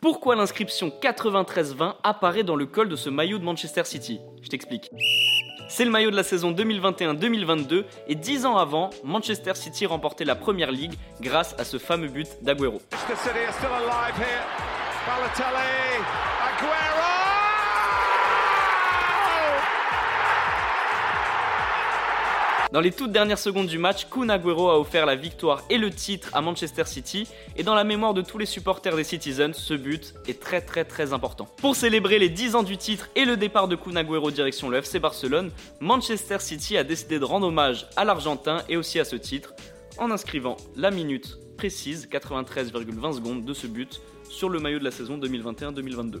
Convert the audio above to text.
Pourquoi l'inscription 93-20 apparaît dans le col de ce maillot de Manchester City? Je t'explique. C'est le maillot de la saison 2021-2022 et 10 ans avant, Manchester City remportait la Première Ligue grâce à ce fameux but d'Aguero. Dans les toutes dernières secondes du match, Kun Agüero a offert la victoire et le titre à Manchester City. Et dans la mémoire de tous les supporters des Citizens, ce but est très très très important. Pour célébrer les 10 ans du titre et le départ de Kun Agüero direction le FC Barcelone, Manchester City a décidé de rendre hommage à l'Argentin et aussi à ce titre en inscrivant la minute précise, 93,20 secondes de ce but, sur le maillot de la saison 2021-2022.